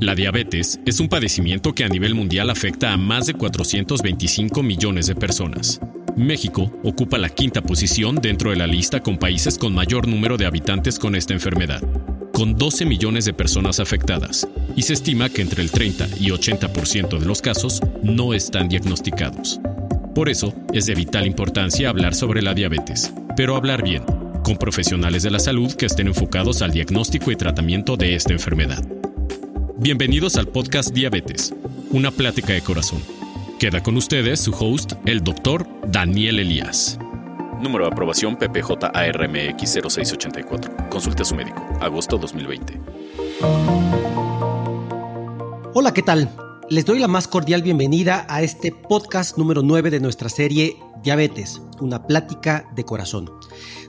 La diabetes es un padecimiento que a nivel mundial afecta a más de 425 millones de personas. México ocupa la quinta posición dentro de la lista con países con mayor número de habitantes con esta enfermedad, con 12 millones de personas afectadas, y se estima que entre el 30 y 80% de los casos no están diagnosticados. Por eso es de vital importancia hablar sobre la diabetes, pero hablar bien, con profesionales de la salud que estén enfocados al diagnóstico y tratamiento de esta enfermedad. Bienvenidos al podcast Diabetes, una plática de corazón. Queda con ustedes su host, el doctor Daniel Elías. Número de aprobación PPJ-ARMX 0684. Consulte a su médico. Agosto 2020. Hola, ¿qué tal? Les doy la más cordial bienvenida a este podcast número 9 de nuestra serie Diabetes, una plática de corazón,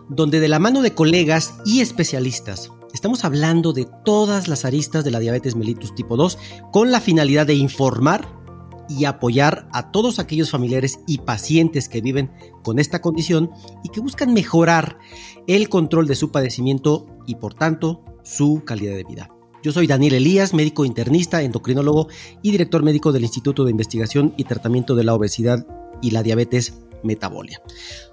donde de la mano de colegas y especialistas Estamos hablando de todas las aristas de la diabetes mellitus tipo 2 con la finalidad de informar y apoyar a todos aquellos familiares y pacientes que viven con esta condición y que buscan mejorar el control de su padecimiento y por tanto su calidad de vida. Yo soy Daniel Elías, médico internista, endocrinólogo y director médico del Instituto de Investigación y Tratamiento de la Obesidad y la Diabetes Metabolia.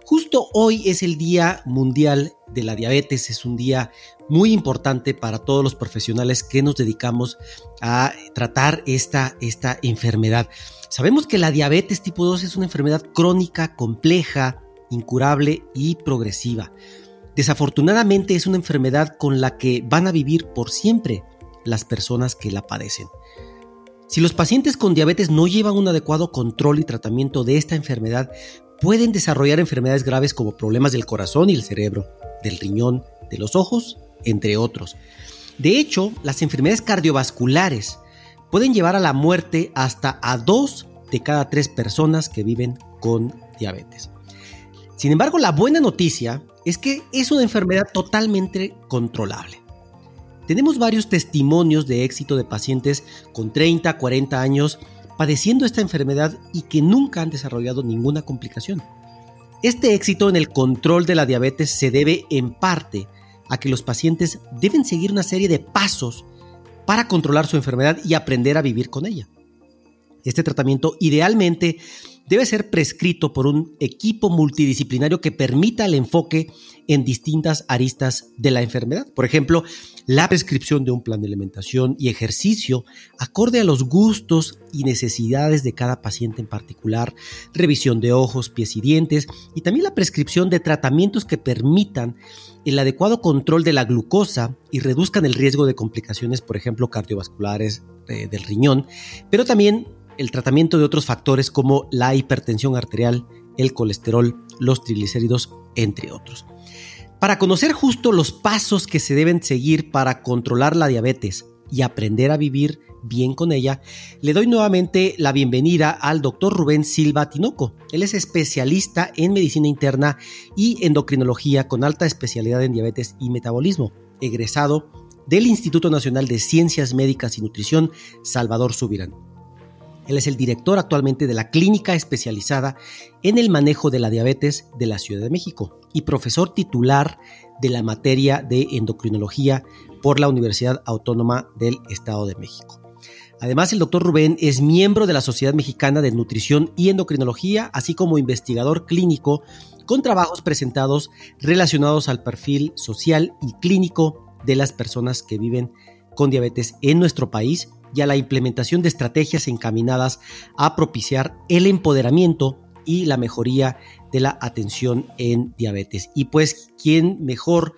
Justo hoy es el Día Mundial de la Diabetes, es un día muy importante para todos los profesionales que nos dedicamos a tratar esta, esta enfermedad. Sabemos que la diabetes tipo 2 es una enfermedad crónica, compleja, incurable y progresiva. Desafortunadamente es una enfermedad con la que van a vivir por siempre las personas que la padecen. Si los pacientes con diabetes no llevan un adecuado control y tratamiento de esta enfermedad, pueden desarrollar enfermedades graves como problemas del corazón y el cerebro, del riñón, de los ojos entre otros. De hecho, las enfermedades cardiovasculares pueden llevar a la muerte hasta a dos de cada tres personas que viven con diabetes. Sin embargo, la buena noticia es que es una enfermedad totalmente controlable. Tenemos varios testimonios de éxito de pacientes con 30, 40 años padeciendo esta enfermedad y que nunca han desarrollado ninguna complicación. Este éxito en el control de la diabetes se debe en parte a que los pacientes deben seguir una serie de pasos para controlar su enfermedad y aprender a vivir con ella. Este tratamiento idealmente debe ser prescrito por un equipo multidisciplinario que permita el enfoque en distintas aristas de la enfermedad. Por ejemplo, la prescripción de un plan de alimentación y ejercicio acorde a los gustos y necesidades de cada paciente en particular, revisión de ojos, pies y dientes y también la prescripción de tratamientos que permitan el adecuado control de la glucosa y reduzcan el riesgo de complicaciones, por ejemplo, cardiovasculares eh, del riñón, pero también el tratamiento de otros factores como la hipertensión arterial, el colesterol, los triglicéridos, entre otros. Para conocer justo los pasos que se deben seguir para controlar la diabetes y aprender a vivir bien con ella, le doy nuevamente la bienvenida al doctor Rubén Silva Tinoco. Él es especialista en medicina interna y endocrinología con alta especialidad en diabetes y metabolismo, egresado del Instituto Nacional de Ciencias Médicas y Nutrición Salvador Subirán. Él es el director actualmente de la clínica especializada en el manejo de la diabetes de la Ciudad de México y profesor titular de la materia de endocrinología por la Universidad Autónoma del Estado de México. Además, el doctor Rubén es miembro de la Sociedad Mexicana de Nutrición y Endocrinología, así como investigador clínico con trabajos presentados relacionados al perfil social y clínico de las personas que viven con diabetes en nuestro país y a la implementación de estrategias encaminadas a propiciar el empoderamiento y la mejoría de la atención en diabetes. Y pues, ¿quién mejor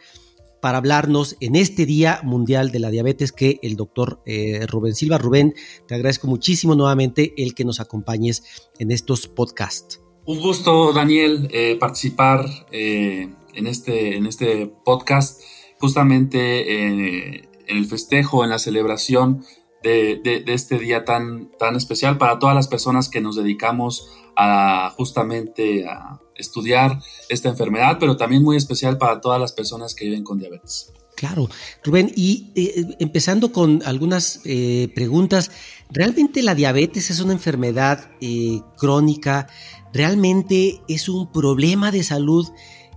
para hablarnos en este Día Mundial de la Diabetes que el doctor eh, Rubén Silva? Rubén, te agradezco muchísimo nuevamente el que nos acompañes en estos podcasts. Un gusto, Daniel, eh, participar eh, en, este, en este podcast, justamente en el festejo, en la celebración de, este día tan, tan especial para todas las personas que nos dedicamos a justamente a estudiar esta enfermedad, pero también muy especial para todas las personas que viven con diabetes. Claro, Rubén, y eh, empezando con algunas eh, preguntas, ¿realmente la diabetes es una enfermedad eh, crónica? ¿Realmente es un problema de salud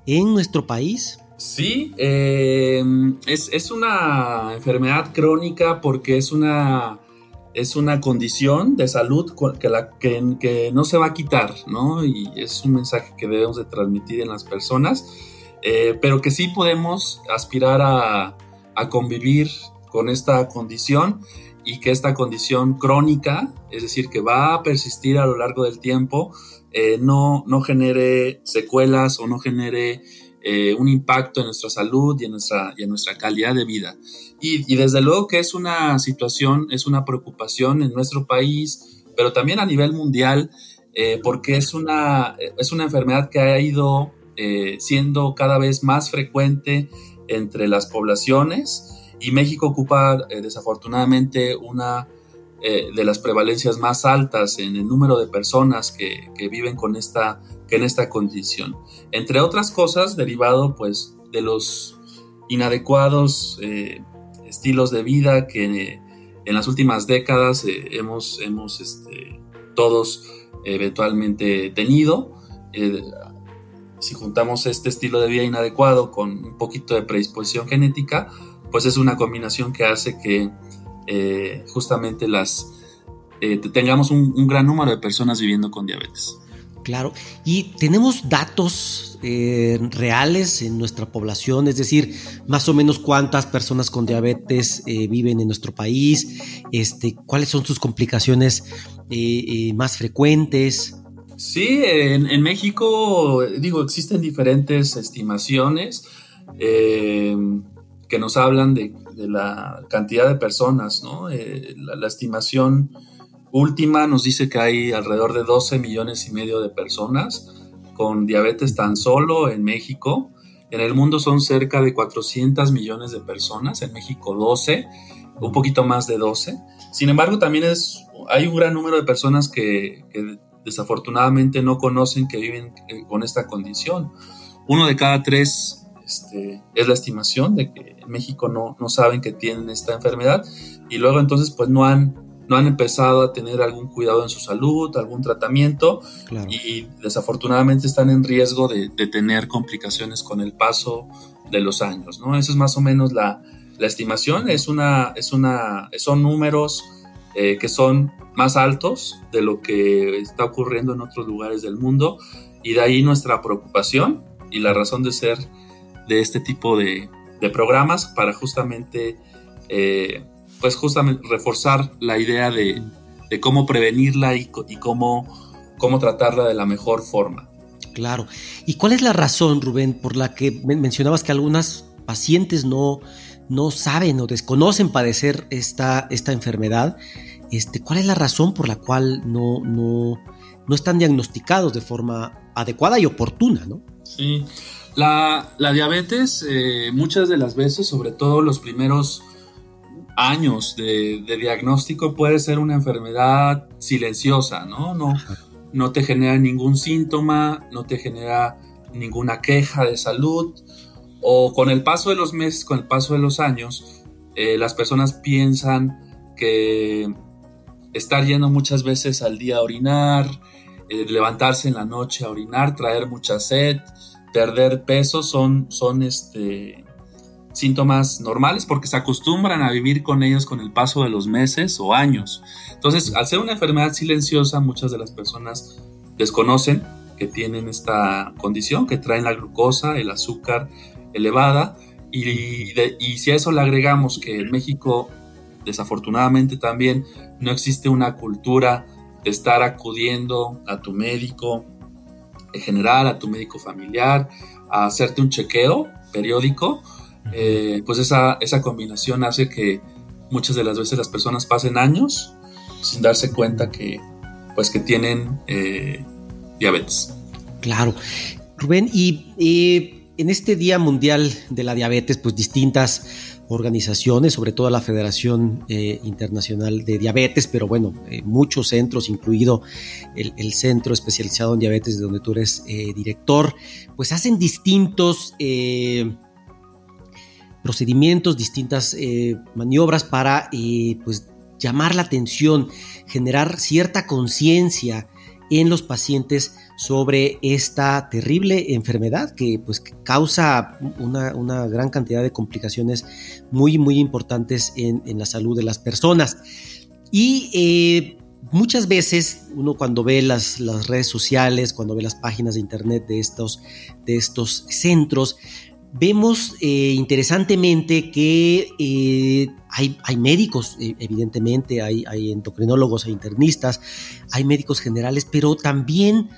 en nuestro país? Sí, eh, es, una enfermedad crónica porque es una es una condición de salud que, la, que, no se va a quitar, ¿no? Y es un mensaje que debemos de transmitir en las personas, eh, pero que sí podemos aspirar a, convivir con esta condición y que esta condición crónica, es decir, que va a persistir a lo largo del tiempo, eh, no, no genere secuelas o no genere eh, un impacto en nuestra salud y en nuestra, y en nuestra calidad de vida. Y, desde luego que es una situación, es una preocupación en nuestro país, pero también a nivel mundial, eh, porque es una, es una enfermedad que ha ido eh, siendo cada vez más frecuente entre las poblaciones y México ocupa desafortunadamente una de las prevalencias más altas en el número de personas que, que viven con esta en esta condición. Entre otras cosas, derivado pues de los inadecuados eh, estilos de vida que en las últimas décadas eh, hemos, hemos este, todos eventualmente tenido. Eh, si juntamos este estilo de vida inadecuado con un poquito de predisposición genética, pues es una combinación que hace que justamente las tengamos un gran número de personas viviendo con diabetes. Claro, y tenemos datos eh, reales en nuestra población, es decir, más o menos cuántas personas con diabetes eh, viven en nuestro país, este, cuáles son sus complicaciones eh, más frecuentes. Sí, en, México, digo, existen diferentes estimaciones que nos hablan de, la cantidad de personas, ¿no? la estimación última nos dice que hay alrededor de 12 millones y medio de personas con diabetes tan solo en México. En el mundo son cerca de 400 millones de personas, en México 12, un poquito más de 12. Sin embargo, también es, hay un gran número de personas que, desafortunadamente no conocen que viven eh, con esta condición. Uno de cada tres este, es la estimación de que en México no, no saben que tienen esta enfermedad. Y luego entonces pues no han no han empezado a tener algún cuidado en su salud, algún tratamiento. Y desafortunadamente están en riesgo de, tener complicaciones con el paso de los años, ¿no? Esa es más o menos la, estimación, es una, es una, son números eh, que son más altos de lo que está ocurriendo en otros lugares del mundo. Y de ahí nuestra preocupación y la razón de ser de este tipo de, programas para justamente eh, pues justamente reforzar la idea de, cómo prevenirla y, cómo, cómo tratarla de la mejor forma. Claro. ¿Y cuál es la razón, Rubén, por la que mencionabas que algunas pacientes no, no saben o desconocen padecer esta, esta enfermedad? Este, ¿Cuál es la razón por la cual no, no, no están diagnosticados de forma adecuada y oportuna? ¿no? Sí, la, diabetes eh, muchas de las veces, sobre todo los primeros años de, diagnóstico puede ser una enfermedad silenciosa, ¿no? No, te genera ningún síntoma, no te genera ninguna queja de salud, o con el paso de los meses, con el paso de los años, eh, las personas piensan que estar yendo muchas veces al día a orinar, eh, levantarse en la noche a orinar, traer mucha sed, perder peso son, son este, síntomas normales porque se acostumbran a vivir con ellos con el paso de los meses o años. Entonces, al ser una enfermedad silenciosa, muchas de las personas desconocen que tienen esta condición, que traen la glucosa, el azúcar elevada, y, y si a eso le agregamos que en México, desafortunadamente también, no existe una cultura de estar acudiendo a tu médico general, a tu médico familiar, a hacerte un chequeo periódico, eh, pues esa, esa combinación hace que muchas de las veces las personas pasen años sin darse cuenta que, pues que tienen eh, diabetes. Claro. Rubén, y en este Día Mundial de la Diabetes, pues distintas organizaciones, sobre todo la Federación eh, Internacional de Diabetes, pero bueno, muchos centros, incluido el, centro especializado en diabetes de donde tú eres director, pues hacen distintos procedimientos, distintas eh, maniobras para eh, pues, llamar la atención, generar cierta conciencia en los pacientes sobre esta terrible enfermedad que pues causa una, gran cantidad de complicaciones muy muy importantes en, la salud de las personas. Y eh, muchas veces uno cuando ve las, las, redes sociales, cuando ve las páginas de internet de estos, de estos centros, vemos eh, interesantemente que eh, hay, hay, médicos, evidentemente, hay, hay, endocrinólogos, hay internistas, hay médicos generales, pero también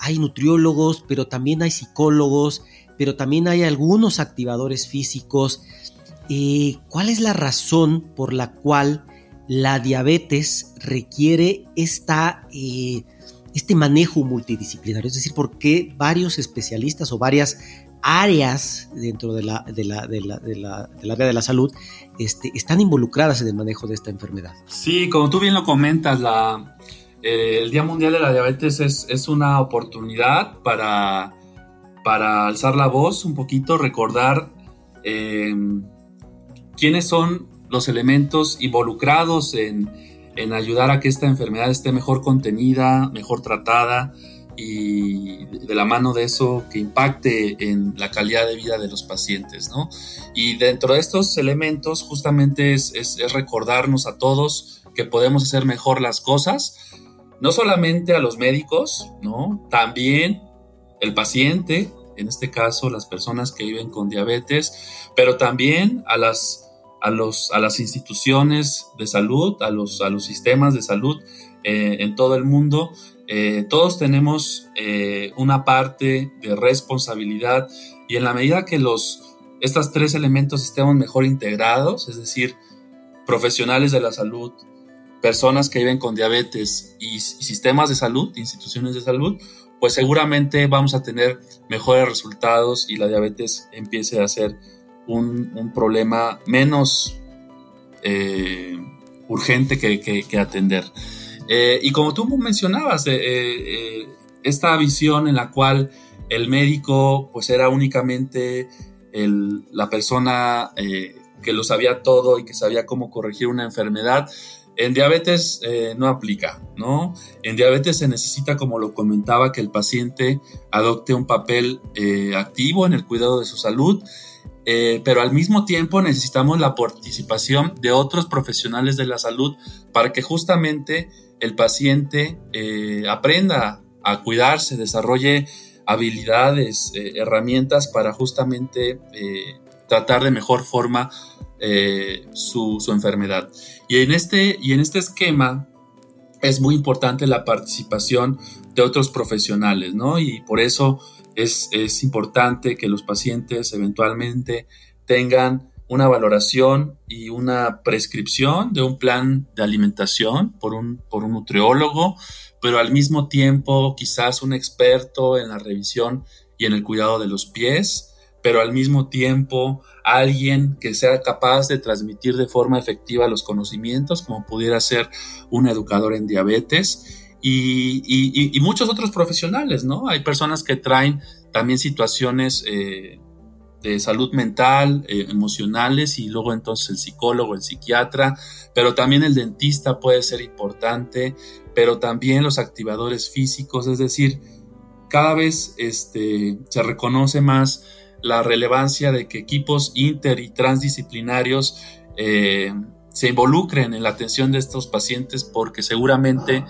hay nutriólogos, pero también hay psicólogos, pero también hay algunos activadores físicos. ¿Cuál es la razón por la cual la diabetes requiere esta, eh, este manejo multidisciplinario, es decir, porque varios especialistas o varias áreas dentro de la, de la, de la, del área de la salud este, están involucradas en el manejo de esta enfermedad. Sí, como tú bien lo comentas, la, eh, el Día Mundial de la Diabetes es, es una oportunidad para, para alzar la voz un poquito, recordar eh, quiénes son los elementos involucrados en, ayudar a que esta enfermedad esté mejor contenida, mejor tratada y de la mano de eso que impacte en la calidad de vida de los pacientes, ¿no? Y dentro de estos elementos justamente es, recordarnos a todos que podemos hacer mejor las cosas, no solamente a los médicos, ¿no? También el paciente, en este caso las personas que viven con diabetes, pero también a las a, los, a las instituciones de salud, a los, a los sistemas de salud eh, en todo el mundo. Eh, todos tenemos eh, una parte de responsabilidad y en la medida que los, estos tres elementos estemos mejor integrados, es decir, profesionales de la salud, personas que viven con diabetes y, sistemas de salud, instituciones de salud, pues seguramente vamos a tener mejores resultados y la diabetes empiece a ser un, problema menos eh, urgente que, atender. Eh, y como tú mencionabas, eh, esta visión en la cual el médico pues era únicamente la persona que lo sabía todo y que sabía cómo corregir una enfermedad, en diabetes no aplica, ¿no? En diabetes se necesita, como lo comentaba, que el paciente adopte un papel activo en el cuidado de su salud eh, pero al mismo tiempo necesitamos la participación de otros profesionales de la salud para que justamente el paciente eh, aprenda a cuidarse, desarrolle habilidades, eh, herramientas para justamente tratar de mejor forma su, su, enfermedad. Y en, este, y en este esquema es muy importante la participación de otros profesionales, ¿no? Y por eso es, importante que los pacientes eventualmente tengan una valoración y una prescripción de un plan de alimentación por un, por un nutriólogo, pero al mismo tiempo quizás un experto en la revisión y en el cuidado de los pies, pero al mismo tiempo alguien que sea capaz de transmitir de forma efectiva los conocimientos, como pudiera ser un educador en diabetes, y, muchos otros profesionales, ¿no? Hay personas que traen también situaciones eh, de salud mental, eh, emocionales, y luego entonces el psicólogo, el psiquiatra, pero también el dentista puede ser importante, pero también los activadores físicos, es decir, cada vez este, se reconoce más la relevancia de que equipos inter y transdisciplinarios eh, se involucren en la atención de estos pacientes porque seguramente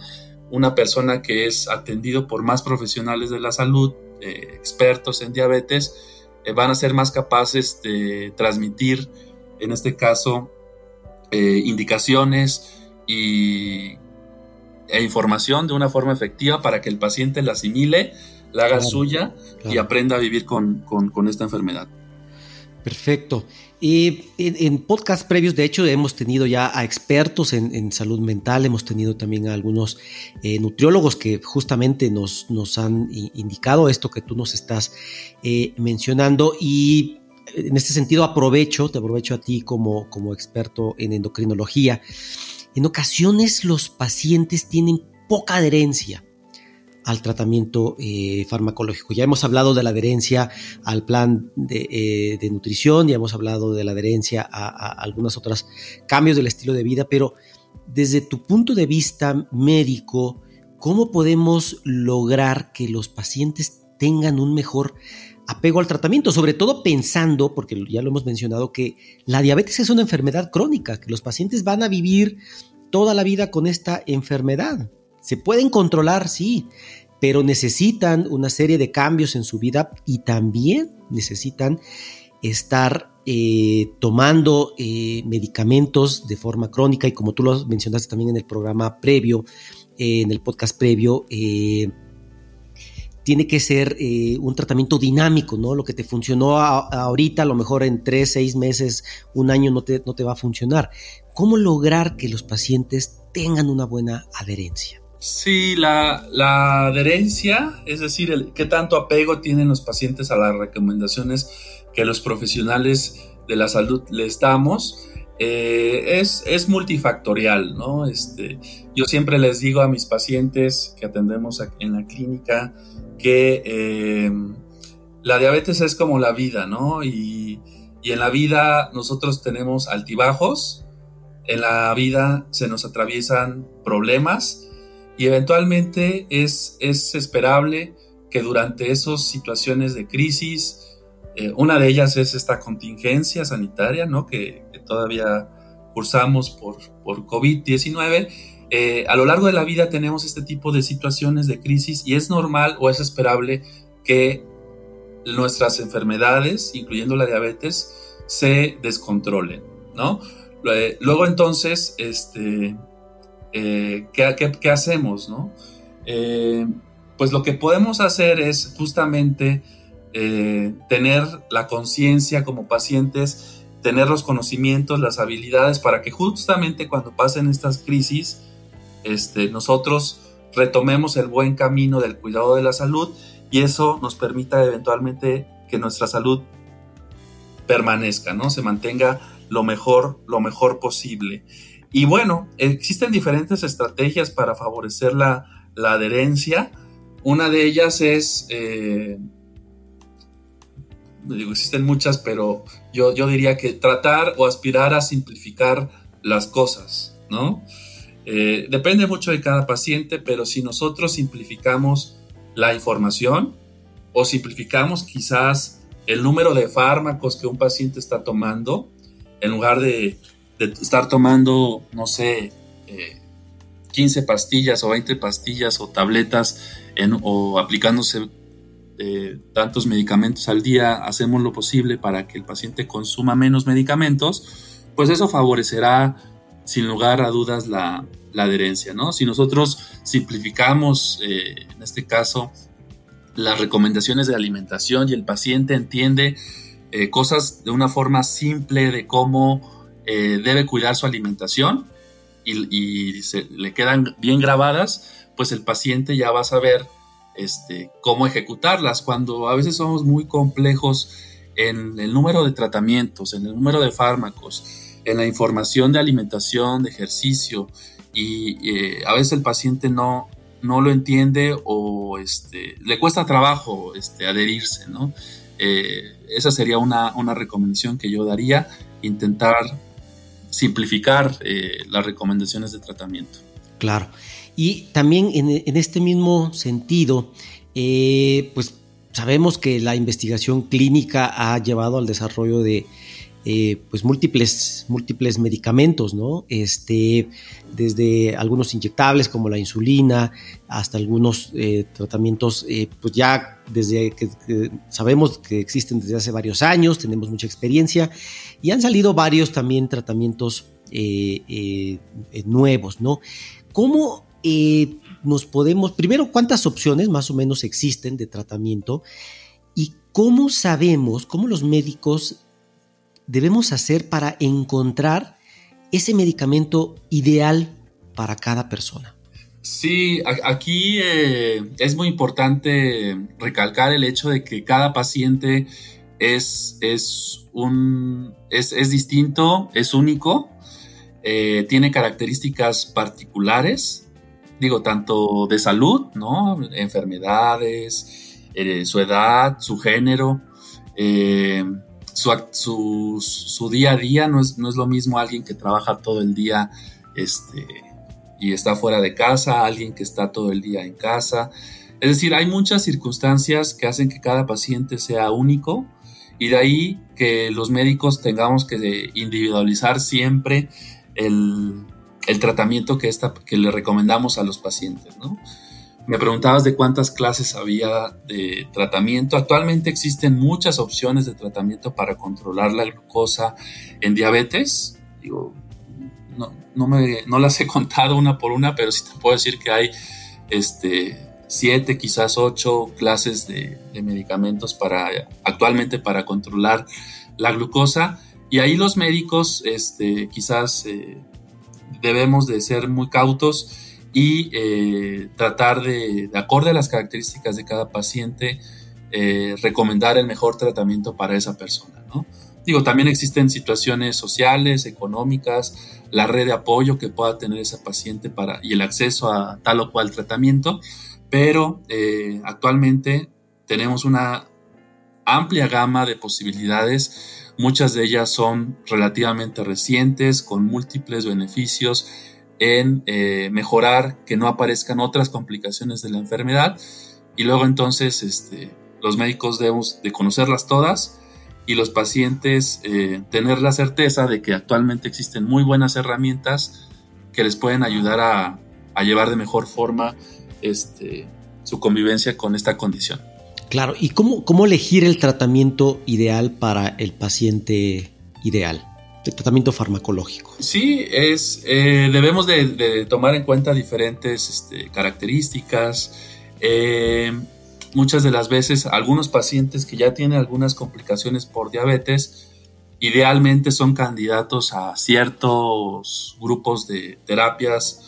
una persona que es atendido por más profesionales de la salud, eh, expertos en diabetes, eh, van a ser más capaces de transmitir, en este caso, indicaciones y, e información de una forma efectiva para que el paciente la asimile, la haga suya y aprenda a vivir con esta enfermedad. Perfecto. Y en, podcast previos, de hecho, hemos tenido ya a expertos en, salud mental, hemos tenido también a algunos eh, nutriólogos que justamente nos, nos, han indicado esto que tú nos estás eh, mencionando. Y en este sentido aprovecho, te aprovecho a ti como, como experto en endocrinología. En ocasiones los pacientes tienen poca adherencia al tratamiento eh, farmacológico. Ya hemos hablado de la adherencia al plan de, eh, nutrición, ya hemos hablado de la adherencia a, a algunos otros cambios del estilo de vida, pero desde tu punto de vista médico, ¿cómo podemos lograr que los pacientes tengan un mejor apego al tratamiento, sobre todo pensando, porque ya lo hemos mencionado, que la diabetes es una enfermedad crónica, que los pacientes van a vivir toda la vida con esta enfermedad. Se pueden controlar, sí, pero necesitan una serie de cambios en su vida y también necesitan estar eh, tomando eh, medicamentos de forma crónica y como tú lo mencionaste también en el programa previo, eh, en el podcast previo, tiene que ser un tratamiento dinámico, ¿no? Lo que te funcionó ahorita, a lo mejor en tres, seis meses, un año no te, no te va a funcionar. ¿Cómo lograr que los pacientes tengan una buena adherencia? Sí, la, adherencia, es decir, el, qué tanto apego tienen los pacientes a las recomendaciones que los profesionales de la salud les damos, eh, es, multifactorial, ¿no? Este, yo siempre les digo a mis pacientes que atendemos en la clínica que eh, la diabetes es como la vida, ¿no? Y, y, en la vida nosotros tenemos altibajos, en la vida se nos atraviesan problemas y eventualmente es, es esperable que durante esas situaciones de crisis, eh, una de ellas es esta contingencia sanitaria, ¿no? Que, todavía cursamos por, por COVID-19. Eh, a lo largo de la vida tenemos este tipo de situaciones de crisis y es normal o es esperable que nuestras enfermedades, incluyendo la diabetes, se descontrolen, ¿no? Eh, luego entonces, este, ¿qué, hacemos, no? pues lo que podemos hacer es justamente eh, tener la conciencia como pacientes, tener los conocimientos, las habilidades para que justamente cuando pasen estas crisis, este, nosotros retomemos el buen camino del cuidado de la salud y eso nos permita eventualmente que nuestra salud permanezca, ¿no? Se mantenga lo mejor, lo mejor posible. Y bueno, existen diferentes estrategias para favorecer la, adherencia. Una de ellas es eh, existen muchas, pero yo, yo diría que tratar o aspirar a simplificar las cosas, ¿no? Eh, depende mucho de cada paciente, pero si nosotros simplificamos la información o simplificamos quizás el número de fármacos que un paciente está tomando, en lugar de, estar tomando, no sé, 15 eh, pastillas o 20 pastillas o tabletas o aplicándose tantos medicamentos al día, hacemos lo posible para que el paciente consuma menos medicamentos, pues eso favorecerá sin lugar a dudas la, adherencia, ¿no? Si nosotros simplificamos, eh, en este caso, las recomendaciones de alimentación y el paciente entiende eh, cosas de una forma simple de cómo eh, debe cuidar su alimentación y, se, le quedan bien grabadas, pues el paciente ya va a saber este, cómo ejecutarlas, cuando a veces somos muy complejos en el número de tratamientos, en el número de fármacos, en la información de alimentación, de ejercicio, y eh, a veces el paciente no, no lo entiende o este, le cuesta trabajo este, adherirse, ¿no? Eh, esa sería una, recomendación que yo daría, intentar simplificar eh, las recomendaciones de tratamiento. Claro. Y también en, este mismo sentido, eh, pues sabemos que la investigación clínica ha llevado al desarrollo de eh, pues múltiples, múltiples medicamentos, ¿no? Este, desde algunos inyectables como la insulina hasta algunos eh, tratamientos, pues ya desde que, sabemos que existen desde hace varios años, tenemos mucha experiencia y han salido varios también tratamientos nuevos, ¿no? ¿Cómo eh, nos podemos, primero, cuántas opciones más o menos existen de tratamiento y cómo sabemos, cómo los médicos debemos hacer para encontrar ese medicamento ideal para cada persona. Sí, aquí eh, es muy importante recalcar el hecho de que cada paciente es, es, un, es, distinto, es único, eh, tiene características particulares digo, tanto de salud, ¿no? Enfermedades, eh, su edad, su género, eh, su, su, día a día, no es, no es, lo mismo alguien que trabaja todo el día este, y está fuera de casa, alguien que está todo el día en casa. Es decir, hay muchas circunstancias que hacen que cada paciente sea único y de ahí que los médicos tengamos que individualizar siempre el, el tratamiento que, esta, que le recomendamos a los pacientes. ¿no? Me preguntabas de cuántas clases había de tratamiento. Actualmente existen muchas opciones de tratamiento para controlar la glucosa en diabetes. Digo, no, no, me, no las he contado una por una, pero sí te puedo decir que hay este, siete, quizás ocho clases de, medicamentos para, actualmente para controlar la glucosa. Y ahí los médicos este, quizás eh, debemos de ser muy cautos y eh, tratar de, de acorde a las características de cada paciente, eh, recomendar el mejor tratamiento para esa persona. ¿no? Digo, también existen situaciones sociales, económicas, la red de apoyo que pueda tener esa paciente para, y el acceso a tal o cual tratamiento pero eh, actualmente tenemos una amplia gama de posibilidades, muchas de ellas son relativamente recientes, con múltiples beneficios en eh, mejorar que no aparezcan otras complicaciones de la enfermedad. Y luego entonces este, los médicos debemos de conocerlas todas y los pacientes eh, tener la certeza de que actualmente existen muy buenas herramientas que les pueden ayudar a, a llevar de mejor forma este, su convivencia con esta condición. Claro, ¿y cómo, cómo elegir el tratamiento ideal para el paciente ideal? El tratamiento farmacológico. Sí, es, eh, debemos de, tomar en cuenta diferentes este, características. Eh, muchas de las veces algunos pacientes que ya tienen algunas complicaciones por diabetes, idealmente son candidatos a ciertos grupos de terapias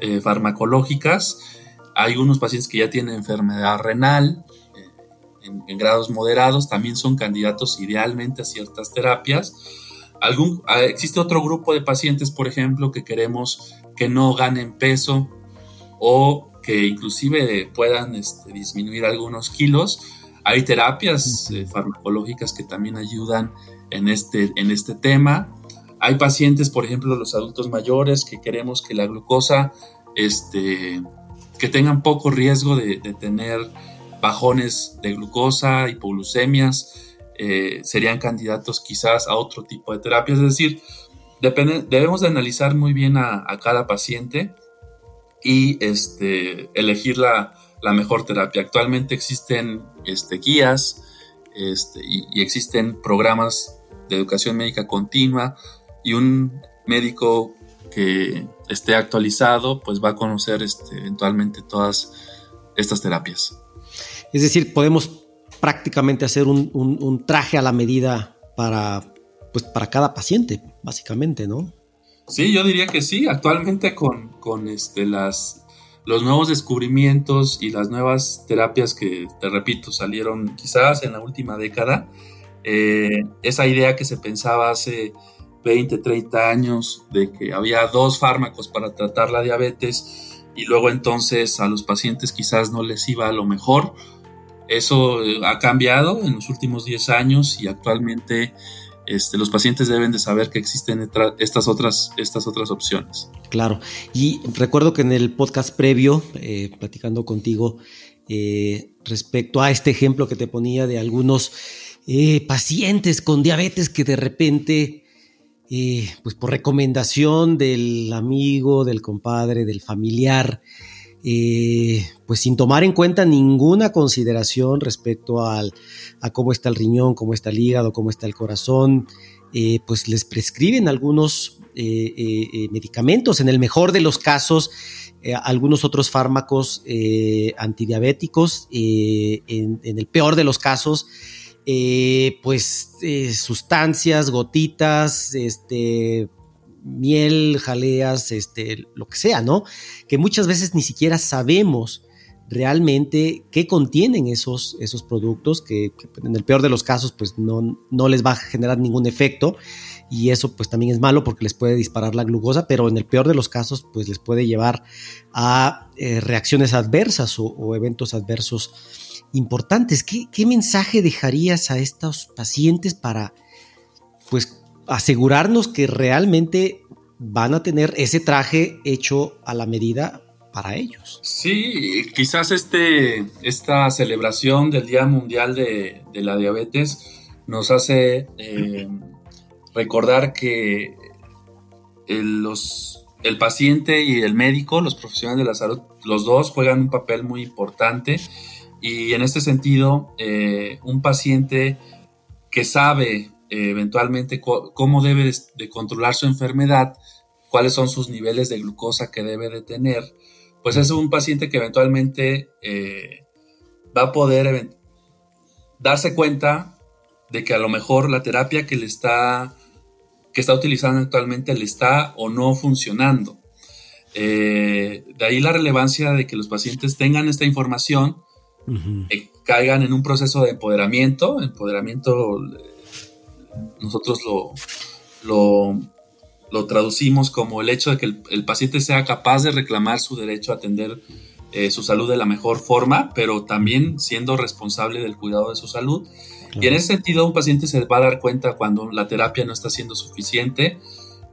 eh, farmacológicas hay unos pacientes que ya tienen enfermedad renal eh, en, grados moderados, también son candidatos idealmente a ciertas terapias. Algún, ah, existe otro grupo de pacientes, por ejemplo, que queremos que no ganen peso o que inclusive puedan este, disminuir algunos kilos. Hay terapias eh, farmacológicas que también ayudan en este, en este tema. Hay pacientes, por ejemplo, los adultos mayores, que queremos que la glucosa este, que tengan poco riesgo de, tener bajones de glucosa, hipoglucemias, eh, serían candidatos quizás a otro tipo de terapia. Es decir, debemos de analizar muy bien a, cada paciente y este, elegir la, mejor terapia. Actualmente existen este, guías este, y, y, existen programas de educación médica continua y un médico que esté actualizado, pues va a conocer este, eventualmente todas estas terapias. Es decir, podemos prácticamente hacer un, traje a la medida para, pues, para cada paciente, básicamente, ¿no? Sí, yo diría que sí. Actualmente con, con este, las, los nuevos descubrimientos y las nuevas terapias que, te repito, salieron quizás en la última década, eh, esa idea que se pensaba hace 20, 30 años de que había dos fármacos para tratar la diabetes y luego entonces a los pacientes quizás no les iba a lo mejor. Eso eh, ha cambiado en los últimos 10 años y actualmente este, los pacientes deben de saber que existen estas otras, estas otras opciones. Claro, y recuerdo que en el podcast previo, eh, platicando contigo eh, respecto a este ejemplo que te ponía de algunos pacientes con diabetes que de repente pues por recomendación del amigo, del compadre, del familiar, eh, pues sin tomar en cuenta ninguna consideración respecto al, a cómo está el riñón, cómo está el hígado, cómo está el corazón, eh, pues les prescriben algunos eh, medicamentos, en el mejor de los casos, algunos otros fármacos antidiabéticos, en, el peor de los casos, eh, pues eh, sustancias, gotitas, este, miel, jaleas, este, lo que sea, ¿no? Que muchas veces ni siquiera sabemos realmente qué contienen esos, esos productos, que, en el peor de los casos pues no, no les va a generar ningún efecto y eso pues también es malo porque les puede disparar la glucosa, pero en el peor de los casos pues les puede llevar a eh, reacciones adversas o eventos adversos importantes. ¿Qué, mensaje dejarías a estos pacientes para, pues, asegurarnos que realmente van a tener ese traje hecho a la medida para ellos? Sí, quizás este, esta celebración del Día Mundial de, la Diabetes nos hace eh, recordar que eh, los el paciente y el médico, los profesionales de la salud, los dos juegan un papel muy importante y en este sentido, eh, un paciente que sabe eh, eventualmente cómo debe de controlar su enfermedad, cuáles son sus niveles de glucosa que debe de tener, pues es un paciente que eventualmente eh, va a poder darse cuenta de que a lo mejor la terapia que le está que está utilizando actualmente le está o no funcionando. de ahí la relevancia de que los pacientes tengan esta información eh, caigan en un proceso de empoderamiento. Empoderamiento, nosotros lo, lo, traducimos como el hecho de que el, paciente sea capaz de reclamar su derecho a atender eh, su salud de la mejor forma, pero también siendo responsable del cuidado de su salud. Y en ese sentido, un paciente se va a dar cuenta cuando la terapia no está siendo suficiente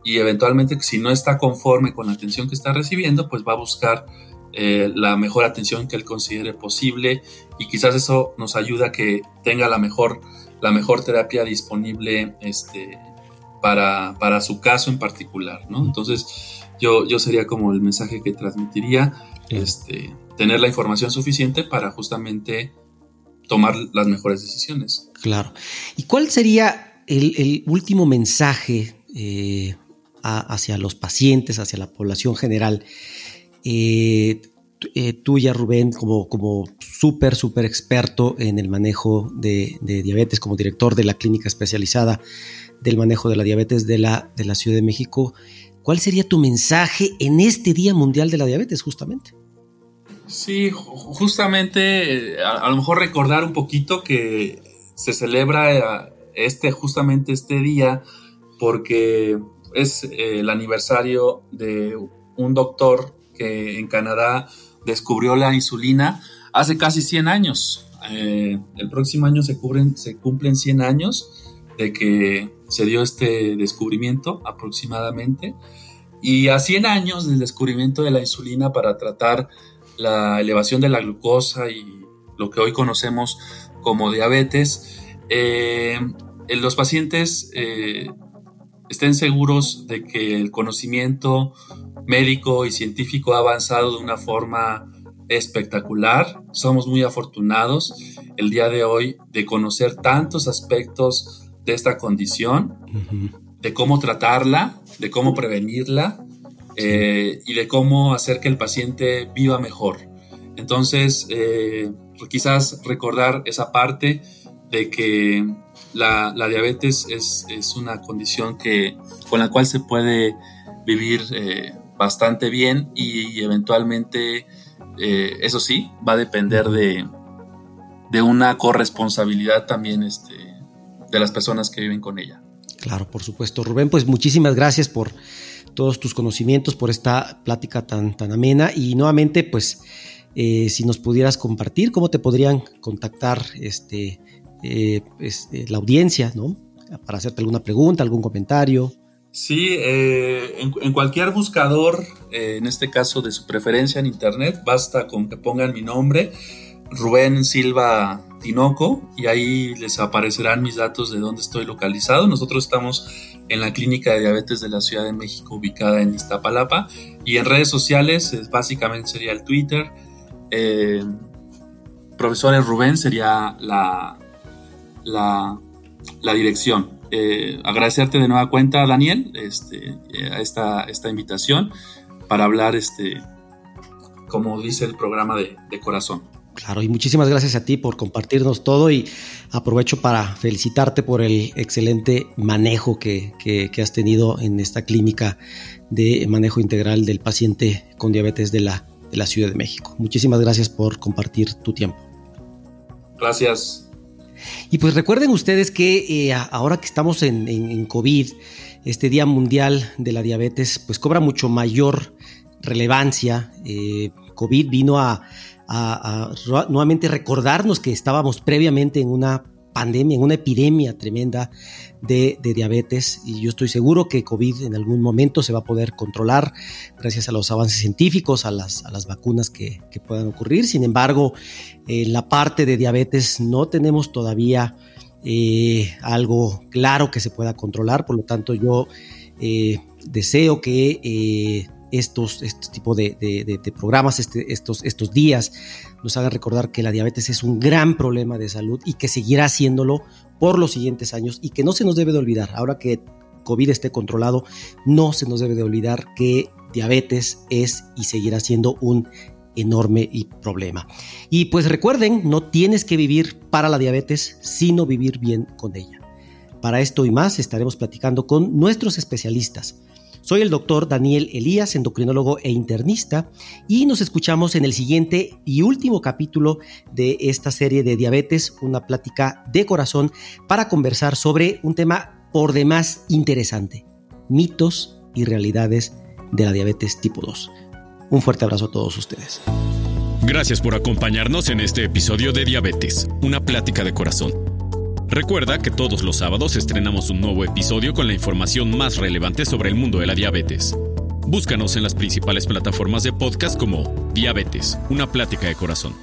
y eventualmente si no está conforme con la atención que está recibiendo, pues va a buscar eh, la mejor atención que él considere posible y quizás eso nos ayuda a que tenga la mejor, la mejor terapia disponible este, para, para su caso en particular, ¿no? Entonces yo, yo sería como el mensaje que transmitiría, este, tener la información suficiente para justamente tomar las mejores decisiones. Claro. ¿Y cuál sería el, último mensaje eh, hacia los pacientes, hacia la población general? Eh, eh, tuya, Rubén, como, como súper, súper experto en el manejo de, diabetes, como director de la clínica especializada del manejo de la diabetes de la, de la Ciudad de México, ¿cuál sería tu mensaje en este Día Mundial de la Diabetes, justamente? Sí, justamente, a, lo mejor recordar un poquito que se celebra eh, este, justamente este día porque es eh, el aniversario de un doctor que en Canadá descubrió la insulina hace casi 100 años. Eh, el próximo año se, se cumplen 100 años de que se dio este descubrimiento aproximadamente. Y a 100 años del descubrimiento de la insulina para tratar la elevación de la glucosa y lo que hoy conocemos como diabetes, eh, los pacientes eh, estén seguros de que el conocimiento médico y científico ha avanzado de una forma espectacular. Somos muy afortunados el día de hoy de conocer tantos aspectos de esta condición, de cómo tratarla, de cómo prevenirla eh, y de cómo hacer que el paciente viva mejor. Entonces, eh, quizás recordar esa parte de que la, diabetes es, una condición que, con la cual se puede vivir eh, bastante bien y, eventualmente, eh, eso sí, va a depender de, de una corresponsabilidad también este, de las personas que viven con ella. Claro, por supuesto. Rubén, pues muchísimas gracias por todos tus conocimientos, por esta plática tan, tan amena y nuevamente, pues, eh, si nos pudieras compartir, cómo te podrían contactar este, eh, pues, la audiencia, ¿no? Para hacerte alguna pregunta, algún comentario. Sí, eh, en, cualquier buscador, eh, en este caso de su preferencia en internet, basta con que pongan mi nombre, Rubén Silva Tinoco, y ahí les aparecerán mis datos de dónde estoy localizado. Nosotros estamos en la clínica de diabetes de la Ciudad de México, ubicada en Iztapalapa, y en redes sociales, básicamente sería el Twitter. Eh, profesores Rubén sería la, la, la dirección. Eh, agradecerte de nueva cuenta, Daniel, este, eh, a esta, esta invitación para hablar, este, como dice el programa de, corazón. Claro, y muchísimas gracias a ti por compartirnos todo y aprovecho para felicitarte por el excelente manejo que, has tenido en esta clínica de manejo integral del paciente con diabetes de la, de la Ciudad de México. Muchísimas gracias por compartir tu tiempo. Gracias, y pues recuerden ustedes que eh, ahora que estamos en, COVID, este Día Mundial de la Diabetes, pues cobra mucho mayor relevancia. Eh, COVID vino a, nuevamente recordarnos que estábamos previamente en una pandemia, en una epidemia tremenda de, diabetes y yo estoy seguro que COVID en algún momento se va a poder controlar gracias a los avances científicos, a las, a las vacunas que, puedan ocurrir. Sin embargo, en la parte de diabetes no tenemos todavía eh, algo claro que se pueda controlar, por lo tanto yo eh, deseo que eh, estos, este tipo de, programas, este, estos, estos días, nos hagan recordar que la diabetes es un gran problema de salud y que seguirá haciéndolo por los siguientes años y que no se nos debe de olvidar, ahora que COVID esté controlado, no se nos debe de olvidar que diabetes es y seguirá siendo un enorme problema. Y pues recuerden, no tienes que vivir para la diabetes, sino vivir bien con ella. Para esto y más estaremos platicando con nuestros especialistas. Soy el doctor Daniel Elías, endocrinólogo e internista, y nos escuchamos en el siguiente y último capítulo de esta serie de diabetes, una plática de corazón para conversar sobre un tema por demás interesante, mitos y realidades de la diabetes tipo 2. Un fuerte abrazo a todos ustedes. Gracias por acompañarnos en este episodio de Diabetes, una plática de corazón. Recuerda que todos los sábados estrenamos un nuevo episodio con la información más relevante sobre el mundo de la diabetes. Búscanos en las principales plataformas de podcast como Diabetes, una plática de corazón.